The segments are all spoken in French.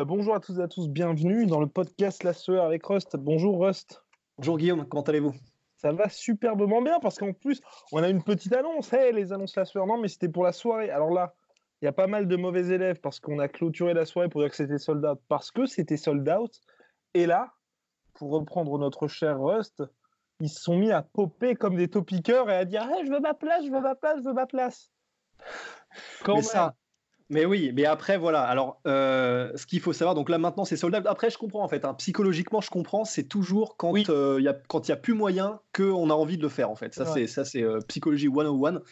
Euh, bonjour à tous et à tous, bienvenue dans le podcast La Sueur avec Rust. Bonjour Rust. Bonjour Guillaume, comment allez-vous? Ça va superbement bien parce qu'en plus, on a une petite annonce. Hey, les annonces La Sueur, non, mais c'était pour la soirée. Alors là, il y a pas mal de mauvais élèves parce qu'on a clôturé la soirée pour dire que c'était sold out parce que c'était sold out. Et là, pour reprendre notre cher Rust, ils se sont mis à popper comme des topiqueurs et à dire hey, Je veux ma place, je veux ma place, je veux ma place. Quand mais ça, mais oui, mais après, voilà. Alors, euh, ce qu'il faut savoir, donc là maintenant, c'est soldat. Après, je comprends en fait. Hein. Psychologiquement, je comprends. C'est toujours quand il oui. y a quand il y a plus moyen qu'on a envie de le faire en fait. Ça, c'est ça, c'est euh, psychologie 101.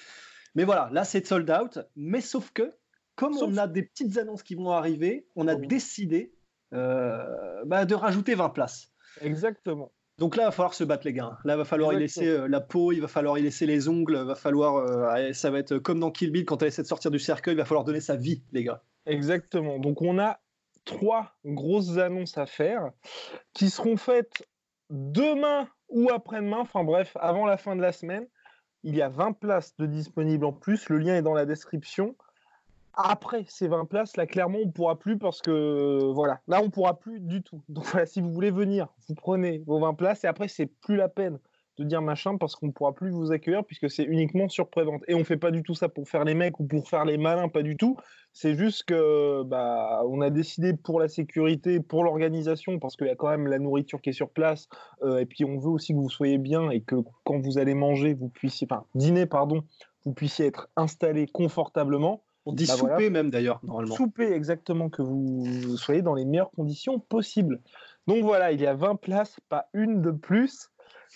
Mais voilà, là, c'est sold out. Mais sauf que, comme sauf... on a des petites annonces qui vont arriver, on a oui. décidé euh, bah, de rajouter 20 places. Exactement. Donc là, il va falloir se battre, les gars. Là, il va falloir Exactement. y laisser euh, la peau, il va falloir y laisser les ongles, il va falloir. Euh, ça va être comme dans Kill Bill, quand elle essaie de sortir du cercueil, il va falloir donner sa vie, les gars. Exactement. Donc on a trois grosses annonces à faire qui seront faites demain ou après-demain, enfin bref, avant la fin de la semaine. Il y a 20 places de disponibles en plus. Le lien est dans la description après ces 20 places, là, clairement, on ne pourra plus parce que, voilà, là, on ne pourra plus du tout. Donc, voilà, si vous voulez venir, vous prenez vos 20 places et après, c'est plus la peine de dire machin parce qu'on ne pourra plus vous accueillir puisque c'est uniquement sur prévente. Et on ne fait pas du tout ça pour faire les mecs ou pour faire les malins, pas du tout. C'est juste que, bah, on a décidé pour la sécurité, pour l'organisation, parce qu'il y a quand même la nourriture qui est sur place, euh, et puis on veut aussi que vous soyez bien et que quand vous allez manger, vous puissiez, enfin, dîner, pardon, vous puissiez être installé confortablement. On dit bah souper voilà. même d'ailleurs, normalement. Souper, exactement, que vous soyez dans les meilleures conditions possibles. Donc voilà, il y a 20 places, pas une de plus,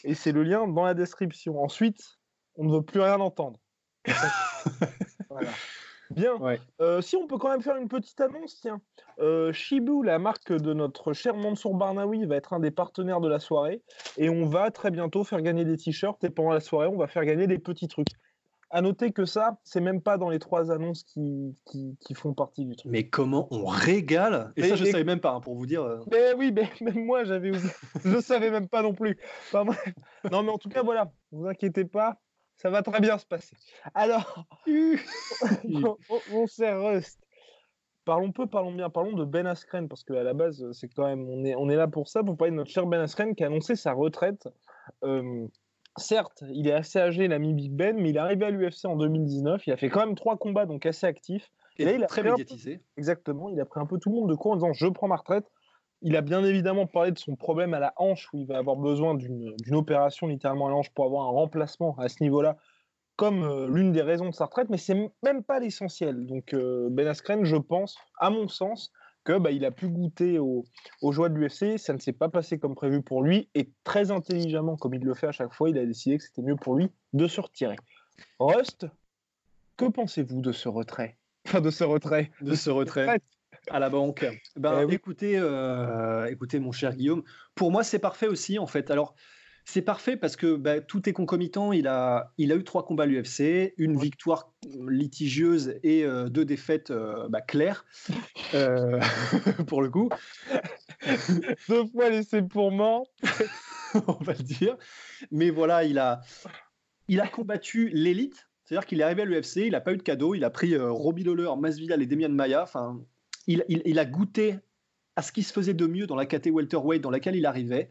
et c'est le lien dans la description. Ensuite, on ne veut plus rien entendre. voilà. Bien. Ouais. Euh, si on peut quand même faire une petite annonce, tiens. Euh, Shibu, la marque de notre cher Mansour Barnaoui, va être un des partenaires de la soirée. Et on va très bientôt faire gagner des t-shirts. Et pendant la soirée, on va faire gagner des petits trucs. À noter que ça, c'est même pas dans les trois annonces qui, qui, qui, font partie du truc. Mais comment on régale? Et mais, ça, je ne savais même pas, hein, pour vous dire. euh... Mais oui, mais même moi, j'avais oublié. je savais même pas non plus. Enfin, non, mais en tout cas, voilà. Vous inquiétez pas, ça va très bien se passer. Alors, mon, mon cher Rust, parlons peu, parlons bien, parlons de Ben Askren, parce qu'à la base, c'est quand même, on est, on est là pour ça, pour parler de notre cher Ben Askren qui a annoncé sa retraite. Euh, certes, il est assez âgé, l'ami Big Ben, mais il est arrivé à l'UFC en 2019. Il a fait quand même trois combats, donc assez actif. Et, là, il a très médiatisé. Peu... Exactement. Il a pris un peu tout le monde de court en disant Je prends ma retraite. Il a bien évidemment parlé de son problème à la hanche, où il va avoir besoin d'une opération littéralement à la hanche pour avoir un remplacement à ce niveau-là, comme euh, l'une des raisons de sa retraite, mais c'est même pas l'essentiel. Donc, euh, Ben Askren, je pense, à mon sens, que bah, il a pu goûter aux, aux joies de l'UFC, ça ne s'est pas passé comme prévu pour lui, et très intelligemment, comme il le fait à chaque fois, il a décidé que c'était mieux pour lui de se retirer. Rust, que pensez-vous de ce retrait? Enfin, de ce retrait. De, de ce retrait. retrait à la banque. Ben, eh oui. écoutez, euh, écoutez, mon cher Guillaume, pour moi, c'est parfait aussi, en fait. Alors, c'est parfait parce que bah, tout est concomitant. Il a, il a eu trois combats à l'UFC, une ouais. victoire litigieuse et euh, deux défaites euh, bah, claires, euh, pour le coup. deux fois laissé pour mort, on va le dire. Mais voilà, il a, il a combattu l'élite. C'est-à-dire qu'il est arrivé à l'UFC, il n'a pas eu de cadeau, il a pris Robbie Lawler, Masvidal et Demian Maia. Enfin, il, il, il, a goûté à ce qui se faisait de mieux dans la catégorie welterweight dans laquelle il arrivait.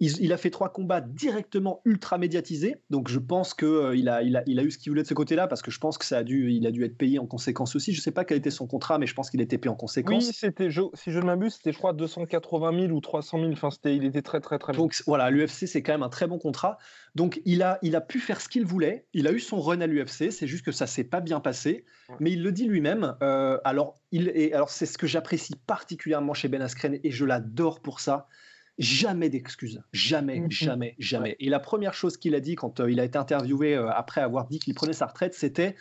Il, il, a fait trois combats directement ultra médiatisés, donc je pense qu'il euh, a, il a, il a eu ce qu'il voulait de ce côté-là, parce que je pense que ça a dû, il a dû être payé en conséquence aussi. Je ne sais pas quel était son contrat, mais je pense qu'il était payé en conséquence. Oui, c'était, je, si je ne m'abuse, c'était je crois 280 000 ou 300 000. Enfin, c'était, il était très très très. Donc bon. voilà, l'UFC c'est quand même un très bon contrat. Donc il a, il a pu faire ce qu'il voulait. Il a eu son run à l'UFC. C'est juste que ça s'est pas bien passé. Ouais. Mais il le dit lui-même. Euh, alors il est, alors c'est ce que j'apprécie particulièrement chez Ben Askren et je l'adore pour ça jamais d'excuses. Jamais, mmh. jamais, jamais. Et la première chose qu'il a dit quand euh, il a été interviewé euh, après avoir dit qu'il prenait sa retraite, c'était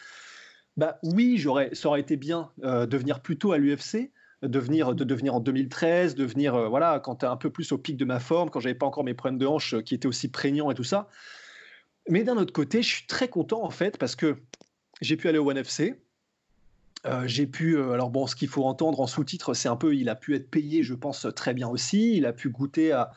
bah oui, j'aurais, ça aurait été bien euh, de venir plus tôt à l'UFC, de venir, de devenir en 2013, de venir, euh, voilà, quand tu es un peu plus au pic de ma forme, quand j'avais pas encore mes problèmes de hanche euh, qui étaient aussi prégnants et tout ça. Mais d'un autre côté, je suis très content en fait parce que j'ai pu aller au One FC. Euh, j'ai pu, alors bon, ce qu'il faut entendre en sous-titre, c'est un peu, il a pu être payé, je pense, très bien aussi. Il a pu goûter à,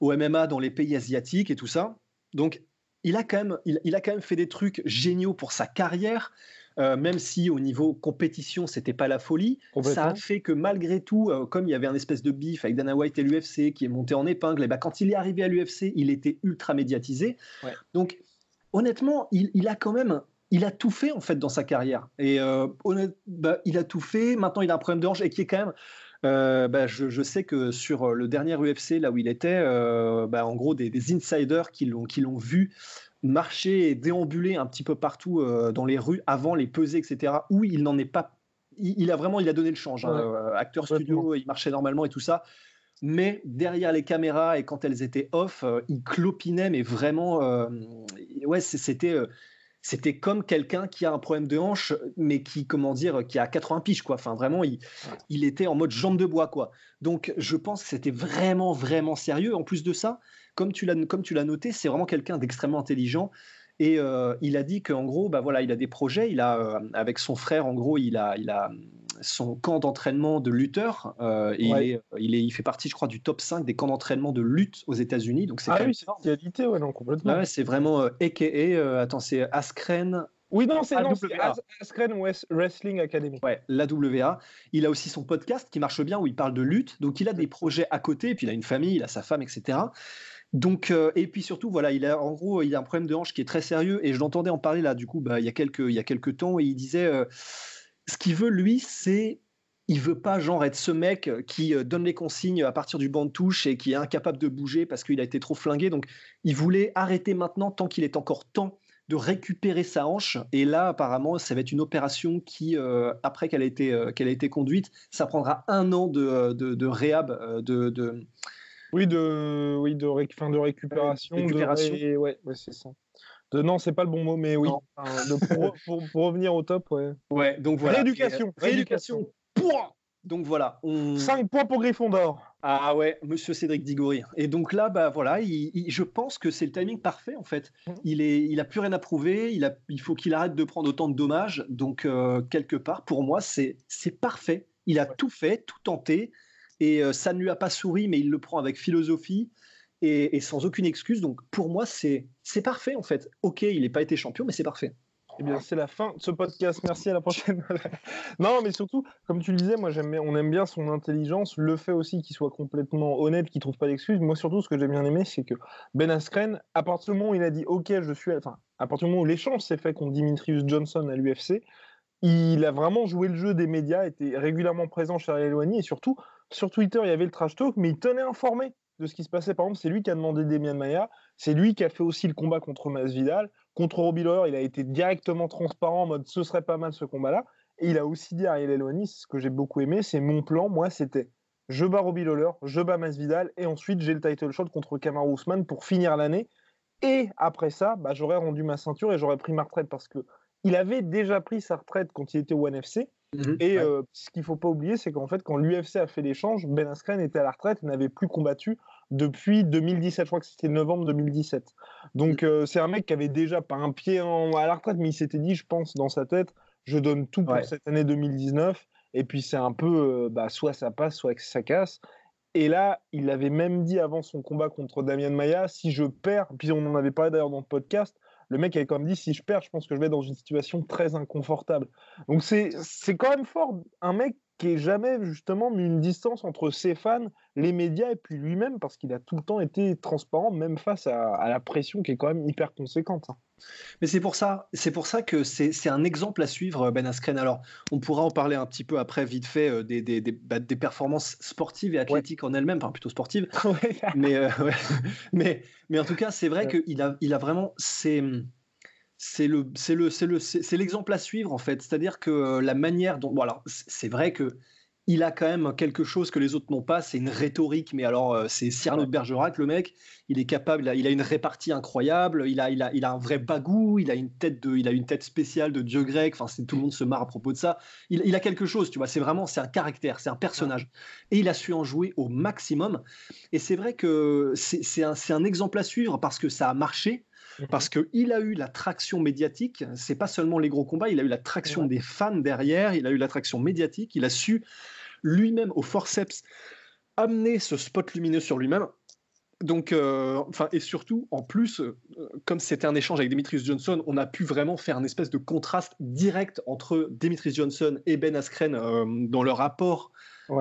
au MMA dans les pays asiatiques et tout ça. Donc, il a quand même, il a quand même fait des trucs géniaux pour sa carrière. Euh, même si au niveau compétition, c'était pas la folie. Ça a fait que malgré tout, euh, comme il y avait un espèce de bif avec Dana White et l'UFC qui est monté en épingle, et bah, quand il est arrivé à l'UFC, il était ultra médiatisé. Donc, honnêtement, il, a quand même il a tout fait en fait dans sa carrière. Et euh, bah, il a tout fait. Maintenant, il a un problème de hanche et qui est quand même. Bah, je, sais que sur le dernier UFC, là où il était, bah, en gros, des, des insiders qui l'ont vu marcher et déambuler un petit peu partout euh, dans les rues avant les pesées, etc. Où il n'en est pas. Il, a vraiment, il a donné le change. Hein. Euh, acteur studio, il marchait normalement et tout ça. Mais derrière les caméras et quand elles étaient off, euh, il clopinait, mais vraiment, ouais, c'était c'était comme quelqu'un qui a un problème de hanche, mais qui, comment dire, qui a 80 piges, quoi. Enfin, vraiment, il, il était en mode jambe de bois, quoi. Donc, je pense que c'était vraiment, vraiment sérieux. En plus de ça, comme tu l'as noté, c'est vraiment quelqu'un d'extrêmement intelligent. Et euh, il a dit qu'en gros, bah voilà, il a des projets. Il a, euh, avec son frère, en gros, il a, il a son camp d'entraînement de lutteur. Euh, il, est, il, est, il, fait partie, je crois, du top 5 des camps d'entraînement de lutte aux États-Unis. Donc c'est ah oui, c'est ouais, non, complètement. c'est vraiment AKA, attends, c'est Askren. Oui, non, c'est Askren Wrestling Academy. Ouais, l'AWA. Il a aussi son podcast qui marche bien où il parle de lutte. Donc il a des projets à côté, et puis il a une famille, il a sa femme, etc. Donc, euh, et puis surtout, voilà, il a en gros, il a un problème de hanche qui est très sérieux. Et je l'entendais en parler là, du coup, bah, il y a quelques, il y a quelques temps, et il disait, euh, ce qu'il veut lui, c'est, il veut pas genre être ce mec qui euh, donne les consignes à partir du banc de touche et qui est incapable de bouger parce qu'il a été trop flingué. Donc, il voulait arrêter maintenant tant qu'il est encore temps de récupérer sa hanche. Et là, apparemment, ça va être une opération qui, après qu'elle a été, qu'elle a été conduite, ça prendra un an de, de, réhab, de oui, de, oui, de, fin, de récupération. récupération. De, ouais, ouais c'est ça. De, non, c'est pas le bon mot, mais oui. pour, pour, revenir au top, ouais. Ouais, donc voilà. Rééducation. Rééducation. Donc voilà. On... 5 points pour Gryffondor. Ah ouais, monsieur Cédric Digori. Et donc là, bah voilà, je pense que c'est le timing parfait en fait. Mmh. Il, est, il a plus rien à prouver, il, a, il faut qu'il arrête de prendre autant de dommages. Donc euh, quelque part, pour moi, c'est parfait. Il a tout fait, tout tenté. Et euh, ça ne lui a pas souri, mais il le prend avec philosophie et, sans aucune excuse. Donc pour moi, c'est parfait en fait. Ok, il n'a pas été champion, mais c'est parfait. Eh bien, c'est la fin de ce podcast. Merci, à la prochaine. non, mais surtout, comme tu le disais, moi, on aime bien son intelligence, le fait aussi qu'il soit complètement honnête, qu'il trouve pas d'excuses. Moi, surtout, ce que j'ai bien aimé, c'est que Ben Askren, à partir du moment où il a dit OK, je suis, enfin, à partir du moment où l'échange s'est fait contre Dimitrius Johnson à l'UFC, il a vraiment joué le jeu des médias, était régulièrement présent chez Ariel et surtout, sur Twitter, il y avait le trash talk, mais il tenait informé de ce qui se passait. Par exemple, c'est lui qui a demandé Demian Maya, c'est lui qui a fait aussi le combat contre Masvidal. Contre Robbie Lawler, il a été directement transparent en mode ce serait pas mal ce combat-là. Et il a aussi dit à Ariel Elwani, ce que j'ai beaucoup aimé, c'est mon plan, moi, c'était je bats Robbie Lawler, je bats Masvidal, et ensuite j'ai le title shot contre Kamaru Usman pour finir l'année. Et après ça, bah, j'aurais rendu ma ceinture et j'aurais pris ma retraite parce que il avait déjà pris sa retraite quand il était au NFC. Mhm, et euh, ce qu'il ne faut pas oublier, c'est qu'en fait, quand l'UFC a fait l'échange, Ben Askren était à la retraite et n'avait plus combattu depuis 2017. Je crois que c'était novembre 2017. Donc, euh, c'est un mec qui avait déjà pas un pied à la retraite, mais il s'était dit, je pense, dans sa tête, je donne tout pour cette année 2019. Et puis, c'est un peu, euh, bah, soit ça passe, soit ça casse. Et là, il avait même dit avant son combat contre Damien Maya, si je perds, puis on en avait parlé d'ailleurs dans le podcast, le mec avait quand même dit si je perds, je pense que je vais dans une situation très inconfortable. Donc c'est quand même fort. Un mec qui n'ait jamais justement mis une distance entre ses fans, les médias et puis lui-même, parce qu'il a tout le temps été transparent, même face à, la pression qui est quand même hyper conséquente. Hein. Mais c'est pour ça, c'est pour ça que c'est un exemple à suivre, Ben Askren. Alors, on pourra en parler un petit peu après, vite fait, euh, des, des, des, bah, des, performances sportives et athlétiques en elles-mêmes, enfin plutôt sportives. mais, euh, mais, mais en tout cas, c'est vrai qu'il a, il a vraiment. C'est c'est le c'est l'exemple à suivre en fait. C'est à dire que euh, la manière dont bon alors c'est vrai que il a quand même quelque chose que les autres n'ont pas, c'est une rhétorique, mais alors euh, c'est Cyrano de Bergerac, le mec, il est capable, il a, une répartie incroyable, il a, il, a, il a un vrai bagou, il a une tête, de, il a une tête spéciale de dieu grec, enfin tout le monde se marre à propos de ça, il, a quelque chose, tu vois, c'est vraiment, c'est un caractère, c'est un personnage, et il a su en jouer au maximum, et c'est vrai que c'est un, un exemple à suivre parce que ça a marché. Parce qu'il a eu la traction médiatique. C'est pas seulement les gros combats, il a eu la traction des fans derrière, il a eu la traction médiatique, il a su lui-même au forceps amener ce spot lumineux sur lui-même. Donc, euh, enfin, et surtout, en plus, euh, comme c'était un échange avec Demetrius Johnson, on a pu vraiment faire une espèce de contraste direct entre Demetrius Johnson et Ben Askren euh, dans leur rapport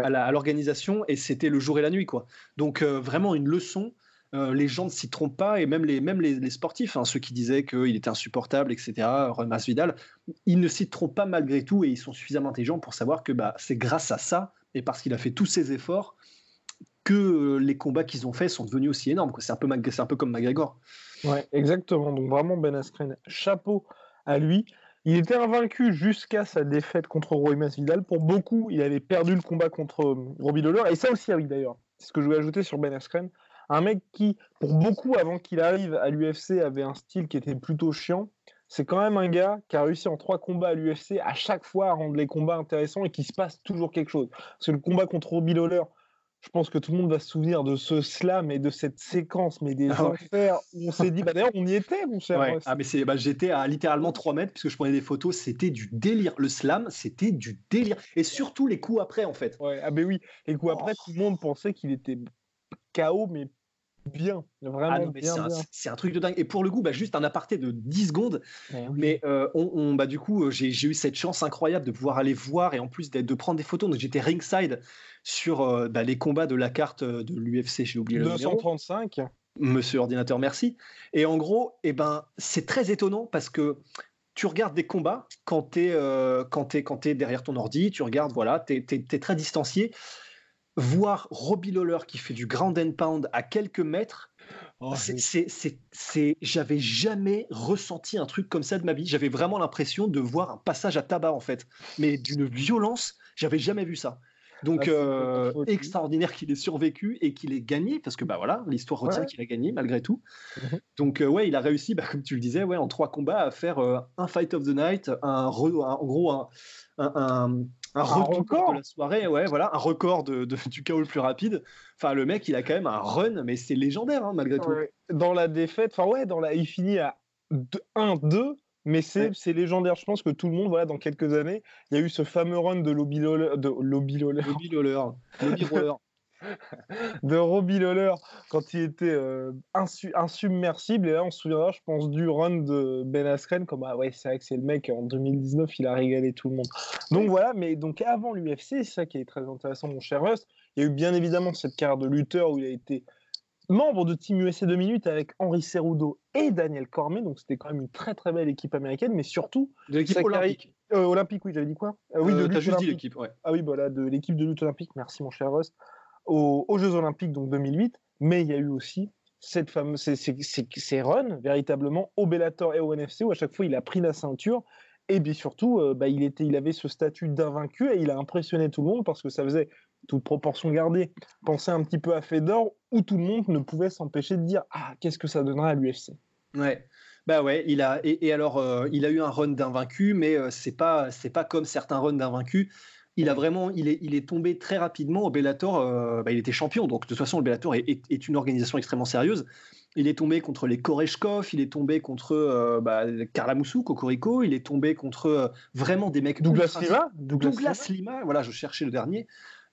à l'organisation, et c'était le jour et la nuit, quoi. Donc, vraiment une leçon euh, les gens ne s'y trompent pas, et même les, même les, sportifs, hein, ceux qui disaient qu'il était insupportable, etc., Remas Vidal, ils ne s'y trompent pas malgré tout, et ils sont suffisamment intelligents pour savoir que bah, c'est grâce à ça, et parce qu'il a fait tous ces efforts, que les combats qu'ils ont faits sont devenus aussi énormes. C'est un, peu, un peu comme McGregor. Ouais, exactement. Donc vraiment, Ben Askren, chapeau à lui. Il était invaincu jusqu'à sa défaite contre Roy Masvidal. Pour beaucoup, il avait perdu le combat contre euh, Robbie Lawler. Et ça aussi, ah oui, d'ailleurs, c'est ce que je voulais ajouter sur Ben Askren. Un mec qui, pour beaucoup, avant qu'il arrive à l'UFC, avait un style qui était plutôt chiant. C'est quand même un gars qui a réussi en trois combats à l'UFC à chaque fois à rendre les combats intéressants et qui se passe toujours quelque chose. Parce que le combat contre Robbie Lawler, je pense que tout le monde va se souvenir de ce slam et de cette séquence, mais des ah enfers où on s'est dit, bah d'ailleurs, on y était, mon cher. Ah, mais c'est, bah, j'étais à littéralement 3 mètres puisque je prenais des photos, c'était du délire. Le slam, c'était du délire. Et surtout les coups après, en fait. Ouais, ah, ben oui, les coups après, oh. tout le monde pensait qu'il était KO, mais bien, vraiment ah C'est un, truc de dingue. Et pour le coup, bah, juste un aparté de 10 secondes. Mais euh, on, bah, du coup, euh, j'ai eu cette chance incroyable de pouvoir aller voir et en plus de prendre des photos. Donc j'étais ringside sur euh, bah, les combats de la carte de l'UFC. J'ai oublié 235. Monsieur ordinateur, merci. Et en gros, eh ben, c'est très étonnant parce que tu regardes des combats quand tu es, es, derrière ton ordi, tu regardes, voilà, tu es, très distancié voir Robbie Lawler qui fait du ground and pound à quelques mètres, oh, c'est, j'avais jamais ressenti un truc comme ça de ma vie. J'avais vraiment l'impression de voir un passage à tabac en fait, mais d'une violence, j'avais jamais vu ça. Donc ah, euh, extraordinaire qu'il ait survécu et qu'il ait gagné parce que bah voilà l'histoire retient qu'il a gagné malgré tout. Mhm. Donc euh, ouais il a réussi bah, comme tu le disais ouais en trois combats à faire euh, un fight of the night, un, en gros un, un, un, record de la soirée, ouais, voilà, un record de, du chaos le plus rapide. Enfin, le mec, il a quand même un run, mais c'est légendaire hein, malgré tout. Dans la défaite, enfin ouais, dans la, il finit à 1-2, mais c'est légendaire. Je pense que tout le monde, voilà, dans quelques années, il y a eu ce fameux run de Lobby De Lobby Roller. De Robbie Lawler quand il était euh, insubmersible. Et là, on se souviendra, je pense, du run de Ben Askren. Comme, ah ouais, c'est vrai que c'est le mec, en 2019, il a régalé tout le monde. Donc voilà, mais donc avant l'UFC, c'est ça qui est très intéressant, mon cher Rust. Il y a eu bien évidemment cette carrière de lutteur où il a été membre de Team USA 2 minutes avec Henri Cerudo et Daniel Cormier. Donc c'était quand même une très très belle équipe américaine, mais surtout. De l'équipe olympique. Euh, olympique, oui, j'avais dit quoi? Euh, Oui, de juste dit l'équipe, ouais. Ah oui, voilà, de l'équipe de lutte olympique. Merci, mon cher Rust aux, Jeux Olympiques, donc 2008, mais il y a eu aussi cette fameuse, ces, ces, runs véritablement au Bellator et au NFC où à chaque fois il a pris la ceinture et bien surtout euh, bah, il, était, il avait ce statut d'invaincu et il a impressionné tout le monde parce que ça faisait toute proportion gardée penser un petit peu à Fedor où tout le monde ne pouvait s'empêcher de dire ah qu'est-ce que ça donnera à l'UFC. Ouais. Bah ouais, il a et, alors euh, il a eu un run d'invaincu, mais euh, c'est pas c'est pas comme certains runs d'invaincu il a vraiment, il est, il est tombé très rapidement au Bellator. Euh, bah, il était champion, donc de toute façon, le Bellator est, une organisation extrêmement sérieuse. Il est tombé contre les Koreshkov, il est tombé contre euh, bah, Carla Moussou, Cocorico, il est tombé contre euh, vraiment des mecs. Douglas Lima Douglas, Lima. voilà, je cherchais le dernier.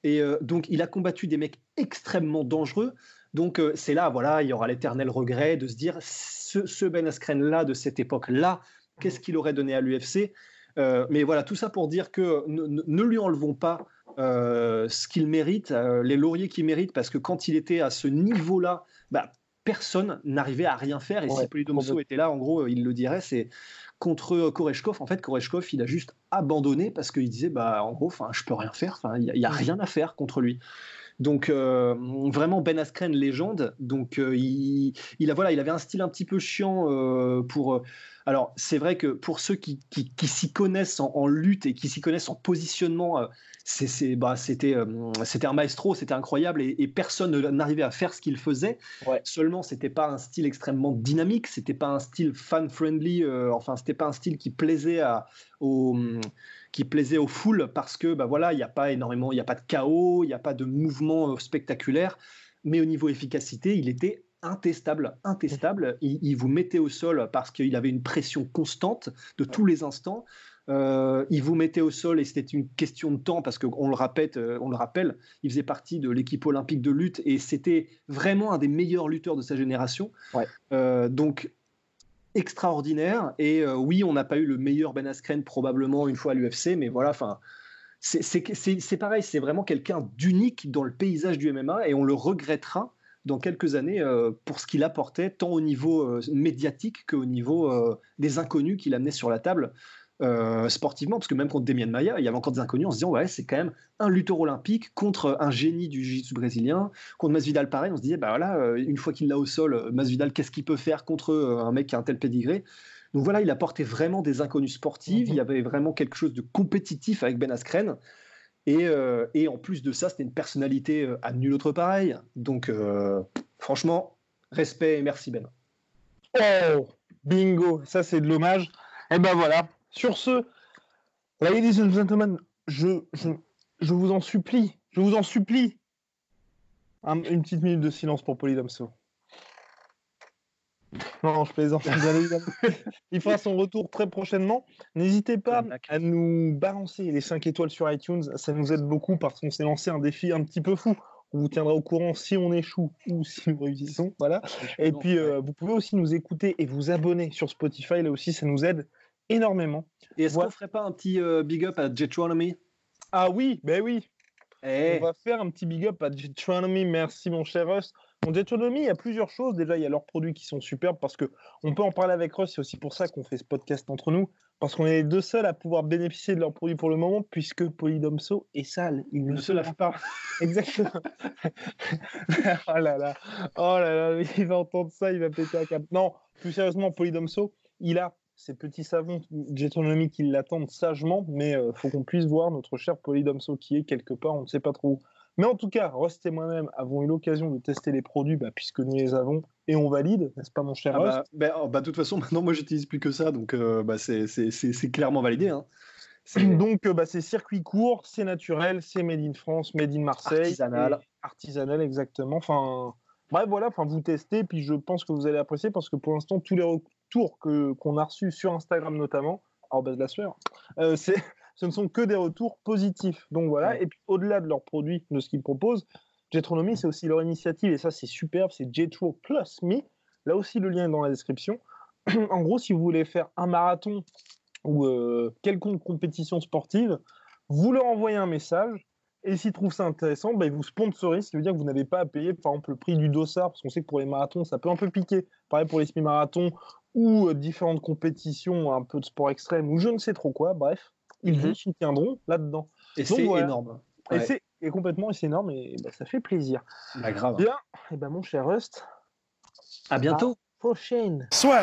Et donc, il a combattu des mecs extrêmement dangereux. Donc, c'est là, voilà, il y aura l'éternel regret de se dire ce, ce Ben Askren-là, de cette époque-là, qu'est-ce qu'il aurait donné à l'UFC euh, mais voilà, tout ça pour dire que ne, lui enlevons pas euh, ce qu'il mérite, euh, les lauriers qu'il mérite, parce que quand il était à ce niveau-là, bah, personne n'arrivait à rien faire. Et si Polydomso était là, en gros, il le dirait, c'est contre Koreshkov. En fait, Koreshkov, il a juste abandonné parce qu'il disait, bah, en gros, je peux rien faire. Il n'y a, rien à faire contre lui. Donc euh, vraiment Ben Askren légende. Donc euh, il, il, a voilà, il avait un style un petit peu chiant euh, pour. Alors c'est vrai que pour ceux qui, qui, s'y connaissent en, lutte et qui s'y connaissent en positionnement, c'est, bah, c'était c'était un maestro, c'était incroyable et, personne n'arrivait à faire ce qu'il faisait. Ouais. Seulement c'était pas un style extrêmement dynamique, c'était pas un style fan friendly. enfin c'était pas un style qui plaisait à, aux qui plaisait aux foules parce que bah voilà, il n'y a pas énormément, il n'y a pas de chaos, il n'y a pas de mouvement euh, spectaculaire, mais au niveau efficacité, il était intestable, intestable. Il, vous mettait au sol parce qu'il avait une pression constante de tous les instants. Euh, il vous mettait au sol et c'était une question de temps parce qu'on le répète, euh, on le rappelle, il faisait partie de l'équipe olympique de lutte et c'était vraiment un des meilleurs lutteurs de sa génération. donc extraordinaire. Et euh, oui, on n'a pas eu le meilleur Ben Askren probablement une fois à l'UFC, mais voilà, enfin. C'est pareil, c'est vraiment quelqu'un d'unique dans le paysage du MMA et on le regrettera dans quelques années euh, pour ce qu'il apportait tant au niveau euh, médiatique qu'au niveau des inconnus qu'il amenait sur la table. Euh, sportivement, parce que même contre Demian Maia, il y avait encore des inconnus en se disant ouais, c'est quand même un lutteur olympique contre un génie du jiu-jitsu brésilien. Contre Masvidal, pareil, on se disait bah voilà, euh, une fois qu'il l'a au sol, euh, Masvidal, qu'est-ce qu'il peut faire contre un mec qui a un tel pédigré Donc voilà, il apportait vraiment des inconnus sportifs. Il y avait vraiment quelque chose de compétitif avec Ben Askren. Et, et en plus de ça, c'était une personnalité à nul autre pareil. Donc franchement, respect et merci Ben. Oh, bingo, ça c'est de l'hommage. Et ben voilà, sur ce, ladies and gentlemen, je, je, vous en supplie, je vous en supplie, une petite minute de silence pour Polydomso. Non, je plaisante, Il fera son retour très prochainement. N'hésitez pas à nous balancer les 5 étoiles sur iTunes, ça nous aide beaucoup parce qu'on s'est lancé un défi un petit peu fou. On vous tiendra au courant si on échoue ou si nous réussissons. Voilà. Et puis, euh, vous pouvez aussi nous écouter et vous abonner sur Spotify. Là aussi, ça nous aide énormément. Et est-ce qu'on ferait pas un petit euh, big up à Jetronomy? Ah oui, ben oui. Eh. On va faire un petit big up à Jetronomy. Merci mon cher Russ. Mon Jetronomy, il y a plusieurs choses. Déjà, il y a leurs produits qui sont superbes parce que on peut en parler avec Russ. C'est aussi pour ça qu'on fait ce podcast entre nous. Parce qu'on est les deux seuls à pouvoir bénéficier de leurs produits pour le moment, puisque Polydomso est sale. Il ne se lave pas. Exactement. oh là là. Oh là là, il va entendre ça, il va péter un cap. Non, plus sérieusement, Polydomso, il a ces petits savons Jetronomy qui l'attendent sagement, mais il euh, faut qu'on puisse voir notre cher Polydomso qui est quelque part, on ne sait pas trop où. Mais en tout cas, Rust et moi-même avons eu l'occasion de tester les produits bah, puisque nous les avons et on valide, n'est-ce pas mon cher ah bah, ben, oh, bah, De toute façon, maintenant moi j'utilise plus que ça, donc euh, bah, c'est clairement validé. Hein. Donc euh, bah, c'est circuit court, c'est naturel, c'est made in France, made in Marseille. Artisanal. Artisanal, exactement. Enfin, bref, voilà, enfin, vous testez, puis je pense que vous allez apprécier parce que pour l'instant, tous les, que qu'on a reçus sur Instagram notamment, en base de la sueur, euh, c'est ce ne sont que des retours positifs. Donc voilà, et puis au-delà de leurs produits, de ce qu'ils proposent, Jetronomy, c'est aussi leur initiative, et ça c'est superbe, c'est Jetro Plus Me. Là aussi, le lien est dans la description. en gros, si vous voulez faire un marathon ou euh, quelconque compétition sportive, vous leur envoyez un message, et s'ils trouvent ça intéressant, bah, ils vous sponsorisent, ce qui veut dire que vous n'avez pas à payer, par exemple, le prix du dossard, parce qu'on sait que pour les marathons, ça peut un peu piquer. Pareil pour les semi-marathons ou euh, différentes compétitions, un peu de sport extrême, ou je ne sais trop quoi, bref, ils vous mhm. soutiendront là-dedans. Et c'est énorme. Et c'est complètement c'est énorme et bah, ça fait plaisir. Bah, grave. Bien, et ben mon cher Rust. À bientôt. À prochaine. Soit.